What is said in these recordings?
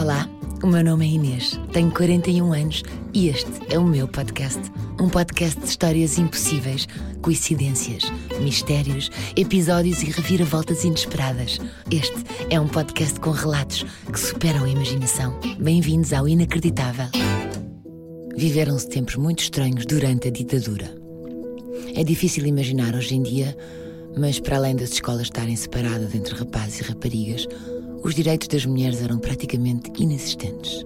Olá, o meu nome é Inês, tenho 41 anos e este é o meu podcast. Um podcast de histórias impossíveis, coincidências, mistérios, episódios e reviravoltas inesperadas. Este é um podcast com relatos que superam a imaginação. Bem-vindos ao Inacreditável. Viveram-se tempos muito estranhos durante a ditadura. É difícil imaginar hoje em dia, mas para além das escolas estarem separadas entre rapazes e raparigas, os direitos das mulheres eram praticamente inexistentes.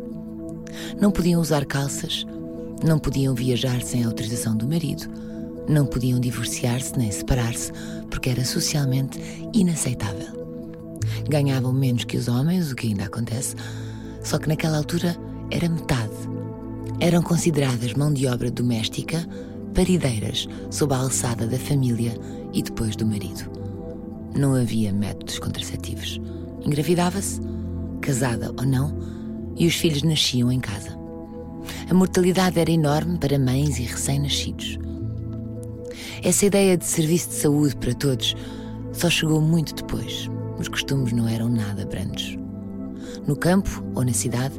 Não podiam usar calças, não podiam viajar sem autorização do marido, não podiam divorciar-se nem separar-se porque era socialmente inaceitável. Ganhavam menos que os homens, o que ainda acontece, só que naquela altura era metade. Eram consideradas mão de obra doméstica, parideiras sob a alçada da família e depois do marido. Não havia métodos contraceptivos. Engravidava-se, casada ou não, e os filhos nasciam em casa. A mortalidade era enorme para mães e recém-nascidos. Essa ideia de serviço de saúde para todos só chegou muito depois. Os costumes não eram nada brandos. No campo ou na cidade,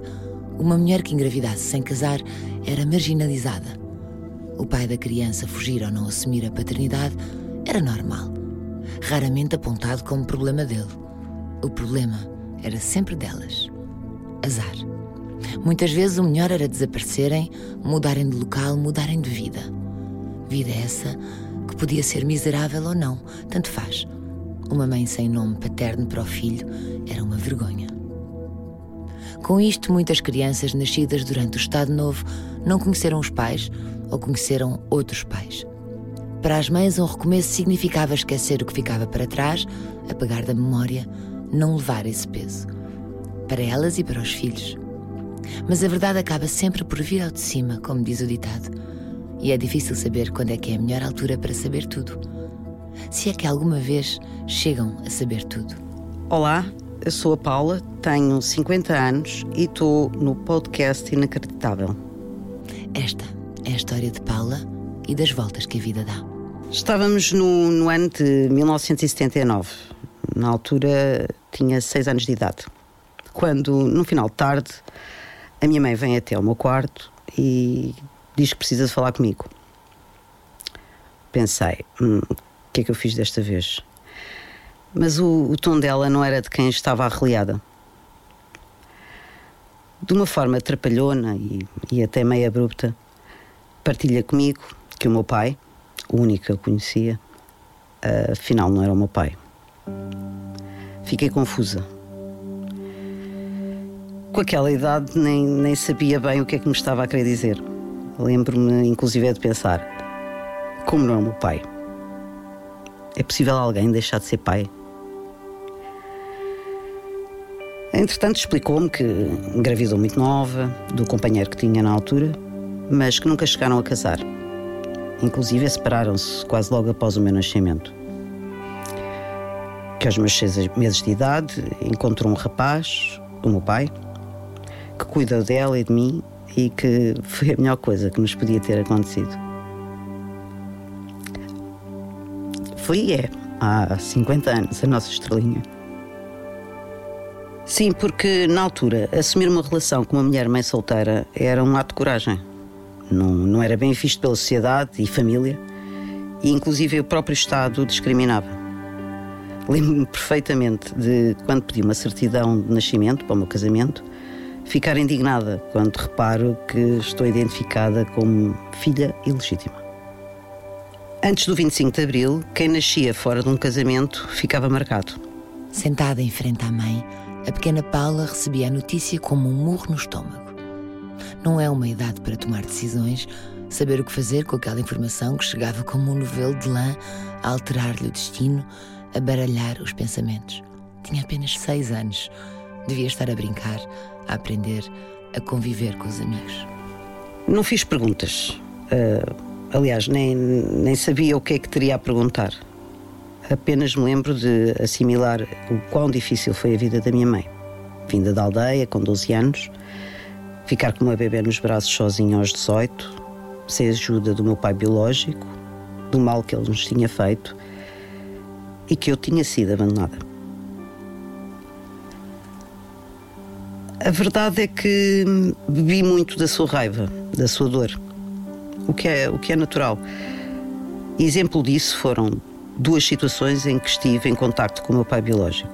uma mulher que engravidasse sem casar era marginalizada. O pai da criança fugir ou não assumir a paternidade era normal, raramente apontado como problema dele. O problema era sempre delas. Azar. Muitas vezes o melhor era desaparecerem, mudarem de local, mudarem de vida. Vida essa que podia ser miserável ou não, tanto faz. Uma mãe sem nome paterno para o filho era uma vergonha. Com isto, muitas crianças nascidas durante o Estado Novo não conheceram os pais ou conheceram outros pais. Para as mães, um recomeço significava esquecer o que ficava para trás, apagar da memória não levar esse peso. Para elas e para os filhos. Mas a verdade acaba sempre por vir ao de cima, como diz o ditado. E é difícil saber quando é que é a melhor altura para saber tudo. Se é que alguma vez chegam a saber tudo. Olá, eu sou a Paula, tenho 50 anos e estou no podcast Inacreditável. Esta é a história de Paula e das voltas que a vida dá. Estávamos no, no ano de 1979 na altura tinha seis anos de idade. Quando, no final de tarde, a minha mãe vem até ao meu quarto e diz que precisa de falar comigo. Pensei, hum, o que é que eu fiz desta vez? Mas o, o tom dela não era de quem estava arreliada. De uma forma trapalhona e, e até meio abrupta, partilha comigo que o meu pai, o único que eu conhecia, afinal não era o meu pai. Fiquei confusa. Com aquela idade nem, nem sabia bem o que é que me estava a querer dizer. Lembro-me, inclusive, de pensar: como não é o meu pai? É possível alguém deixar de ser pai? Entretanto, explicou-me que engravidou muito nova, do companheiro que tinha na altura, mas que nunca chegaram a casar. Inclusive, separaram-se quase logo após o meu nascimento que aos meus seis meses de idade encontrou um rapaz, o meu pai, que cuidou dela e de mim e que foi a melhor coisa que nos podia ter acontecido. Foi é, há 50 anos, a nossa estrelinha. Sim, porque na altura assumir uma relação com uma mulher mãe solteira era um ato de coragem. Não, não era bem visto pela sociedade e família, e inclusive o próprio Estado discriminava. Lembro-me perfeitamente de quando pedi uma certidão de nascimento para o meu casamento, ficar indignada quando reparo que estou identificada como filha ilegítima. Antes do 25 de Abril, quem nascia fora de um casamento ficava marcado. Sentada em frente à mãe, a pequena Paula recebia a notícia como um murro no estômago. Não é uma idade para tomar decisões, saber o que fazer com aquela informação que chegava como um novelo de lã a alterar-lhe o destino, a baralhar os pensamentos. Tinha apenas seis anos. Devia estar a brincar, a aprender, a conviver com os amigos. Não fiz perguntas. Uh, aliás, nem, nem sabia o que é que teria a perguntar. Apenas me lembro de assimilar o quão difícil foi a vida da minha mãe. Vinda da aldeia, com 12 anos, ficar com uma bebê nos braços sozinha aos 18, sem ajuda do meu pai biológico, do mal que ele nos tinha feito e que eu tinha sido abandonada. A verdade é que bebi muito da sua raiva, da sua dor, o que é, o que é natural. Exemplo disso foram duas situações em que estive em contacto com o meu pai biológico.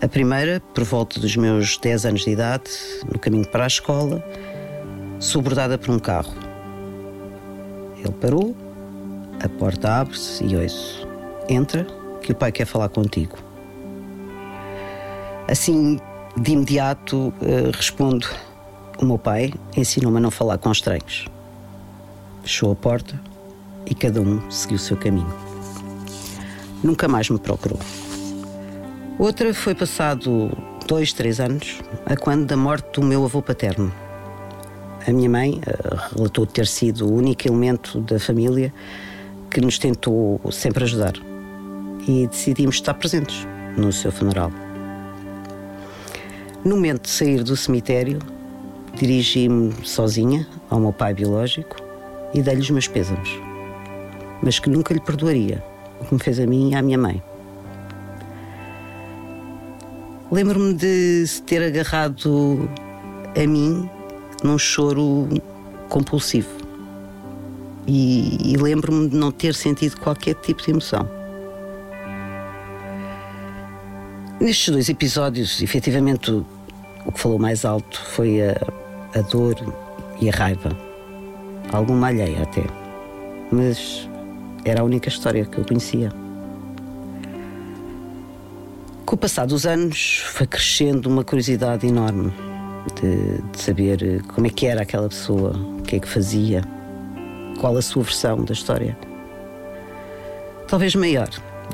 A primeira, por volta dos meus 10 anos de idade, no caminho para a escola, sou por um carro. Ele parou, a porta abre-se e ouço: Entra, que o pai quer falar contigo. Assim, de imediato, eh, respondo: O meu pai ensinou-me a não falar com estranhos. Fechou a porta e cada um seguiu o seu caminho. Nunca mais me procurou. Outra foi passado dois, três anos, a quando da morte do meu avô paterno. A minha mãe uh, relatou ter sido o único elemento da família que nos tentou sempre ajudar. E decidimos estar presentes no seu funeral. No momento de sair do cemitério, dirigi-me sozinha ao meu pai biológico e dei-lhe os meus pêsames, mas que nunca lhe perdoaria o que me fez a mim e à minha mãe. Lembro-me de se ter agarrado a mim num choro compulsivo. E, e lembro-me de não ter sentido qualquer tipo de emoção. Nestes dois episódios, efetivamente, o, o que falou mais alto foi a, a dor e a raiva. Alguma alheia até. Mas era a única história que eu conhecia. Com o passar dos anos, foi crescendo uma curiosidade enorme de, de, saber como é que era aquela pessoa, o que é que fazia, qual a sua versão da história. Talvez maior,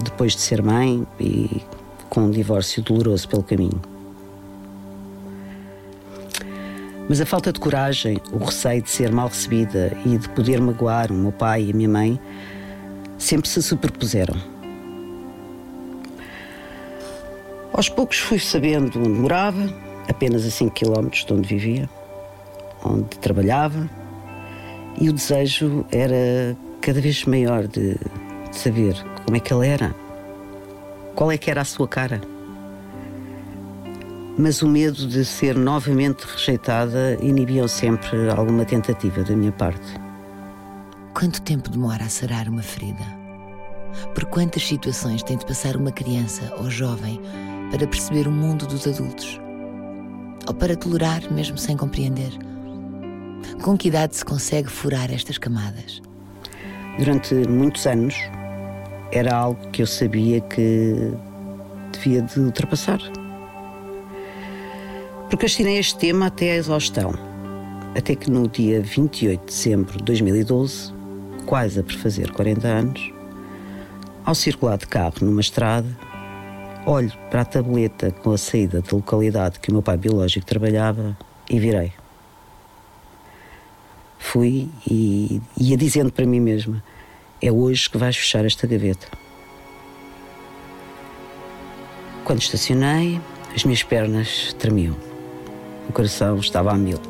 depois de ser mãe e com um divórcio doloroso pelo caminho. Mas a falta de coragem, o receio de ser mal recebida e de poder magoar o meu pai e a minha mãe sempre se superpuseram. Aos poucos fui sabendo onde morava, apenas a 5 km de onde vivia, onde trabalhava, e o desejo era cada vez maior de, de saber como é que ele era, qual é que era a sua cara. Mas o medo de ser novamente rejeitada inibiam sempre alguma tentativa da minha parte. Quanto tempo demora a sarar uma ferida? Por quantas situações tem de passar uma criança ou jovem para perceber o mundo dos adultos? Ou para tolerar mesmo sem compreender? Com que idade se consegue furar estas camadas? Durante muitos anos era algo que eu sabia que devia de ultrapassar. Procrastinei este tema até à exaustão, até que no dia 28 de dezembro de 2012, quase a prefazer 40 anos, ao circular de carro numa estrada, olho para a tableta com a saída da localidade que o meu pai biológico trabalhava e virei. Fui e ia dizendo para mim mesma: é hoje que vais fechar esta gaveta. Quando estacionei, as minhas pernas tremiam. O coração estava a mil.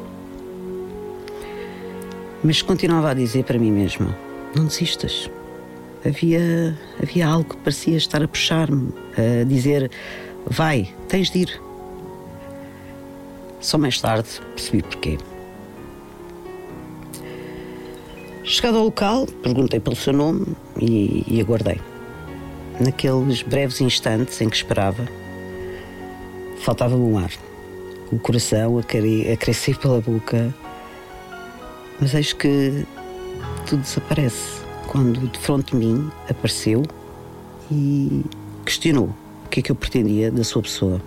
Mas continuava a dizer para mim mesma: não desistas havia, havia algo que parecia estar a puxar-me, a dizer: vai, tens de ir. Só mais tarde percebi porquê. Chegado ao local, perguntei pelo seu nome e, e aguardei. Naqueles breves instantes em que esperava, faltava-me um ar. O coração a, a crescer pela boca. Mas eis que tudo desaparece quando de frente de mim apareceu e questionou o que é que eu pretendia da sua pessoa.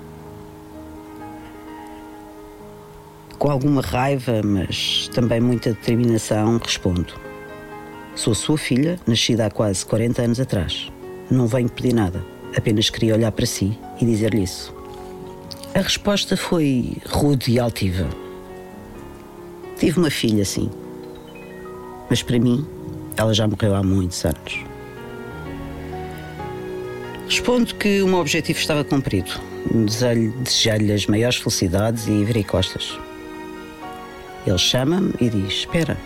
Com alguma raiva, mas também muita determinação, respondo: Sou sua filha, nascida há quase 40 anos atrás. Não venho pedir nada, apenas queria olhar para si e dizer-lhe isso. A resposta foi rude e altiva. Tive uma filha, sim. Mas para mim, ela já morreu há muitos anos. Respondo que o meu objetivo estava cumprido. Desejar-lhe as maiores felicidades e virei costas. Ele chama-me e diz: Espera,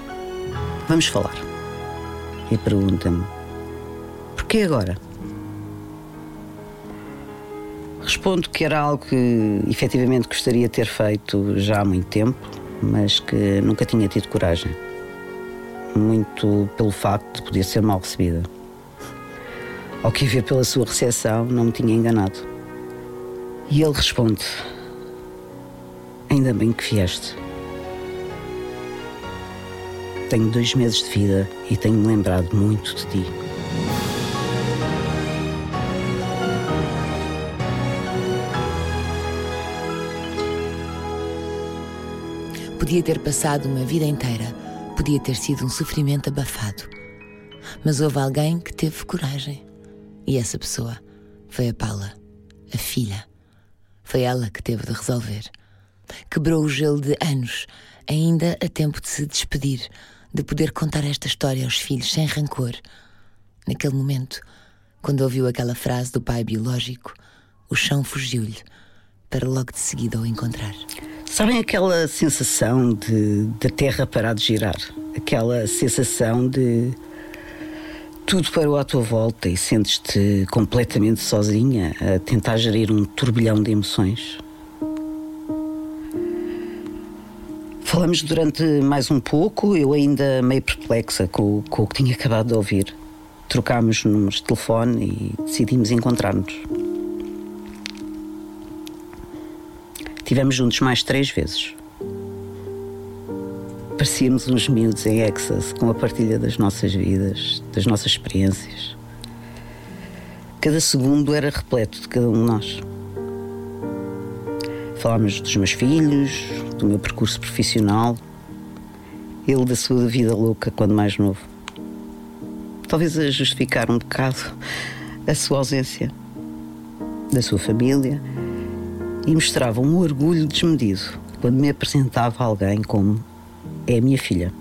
vamos falar. E pergunta-me: Porquê agora? respondo que era algo que efetivamente gostaria de ter feito já há muito tempo, mas que nunca tinha tido coragem. Muito pelo facto de poder ser mal recebida. Ao que ver pela sua recepção, não me tinha enganado. E ele responde: Ainda bem que vieste. Tenho dois meses de vida e tenho-me lembrado muito de ti. Podia ter passado uma vida inteira, podia ter sido um sofrimento abafado. Mas houve alguém que teve coragem. E essa pessoa foi a Paula, a filha. Foi ela que teve de resolver. Quebrou o gelo de anos, ainda a tempo de se despedir, de poder contar esta história aos filhos sem rancor. Naquele momento, quando ouviu aquela frase do pai biológico, o chão fugiu-lhe, para logo de seguida o encontrar. Sabem aquela sensação de da terra parar de girar? Aquela sensação de tudo parou à tua volta e sentes-te completamente sozinha a tentar gerir um turbilhão de emoções? Falamos durante mais um pouco, eu ainda meio perplexa com, com o que tinha acabado de ouvir. Trocámos números de telefone e decidimos encontrar-nos. Tivemos juntos mais três vezes. Parecíamos uns miúdos em Exas com a partilha das nossas vidas, das nossas experiências. Cada segundo era repleto de cada um de nós. Falámos dos meus filhos, do meu percurso profissional, ele da sua vida louca quando mais novo. Talvez a justificar um bocado a sua ausência, da sua família e mostrava um orgulho desmedido quando me apresentava alguém como é a minha filha.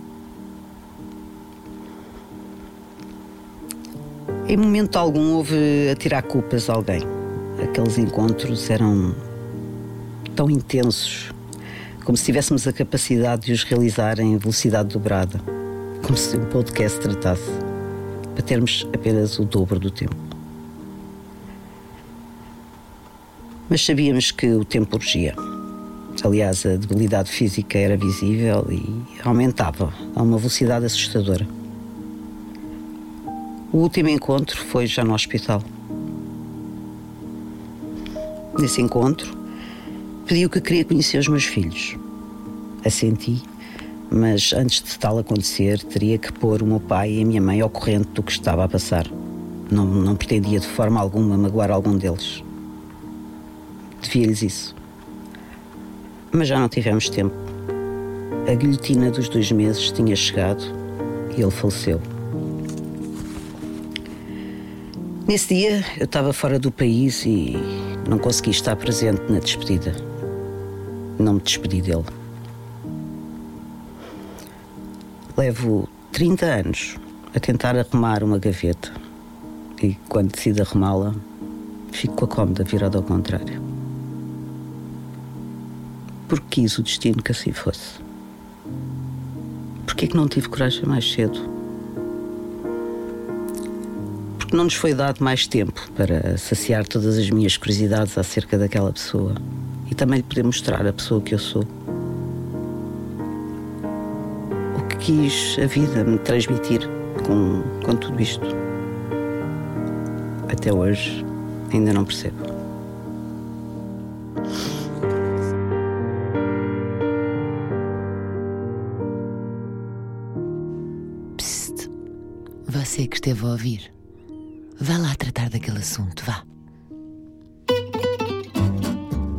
Em momento algum houve a tirar culpas a alguém. Aqueles encontros eram tão intensos, como se tivéssemos a capacidade de os realizar em velocidade dobrada, como se um podcast tratasse, para termos apenas o dobro do tempo. mas sabíamos que o tempo urgia. Aliás, a debilidade física era visível e aumentava a uma velocidade assustadora. O último encontro foi já no hospital. Nesse encontro, pediu que queria conhecer os meus filhos. Assenti, mas antes de tal acontecer, teria que pôr o meu pai e a minha mãe ao corrente do que estava a passar. Não, não pretendia de forma alguma magoar algum deles devia-lhes isso. Mas já não tivemos tempo. A guilhotina dos dois meses tinha chegado e ele faleceu. Nesse dia eu estava fora do país e não consegui estar presente na despedida. Não me despedi dele. Levo 30 anos a tentar arrumar uma gaveta e quando decido arrumá-la, fico com a cómoda virada ao contrário porque quis o destino que assim fosse. Porquê é que não tive coragem mais cedo? Porque não nos foi dado mais tempo para saciar todas as minhas curiosidades acerca daquela pessoa e também lhe poder mostrar a pessoa que eu sou. O que quis a vida me transmitir com, com tudo isto. Até hoje ainda não percebo. Você que esteve a ouvir, vá lá tratar daquele assunto, vá.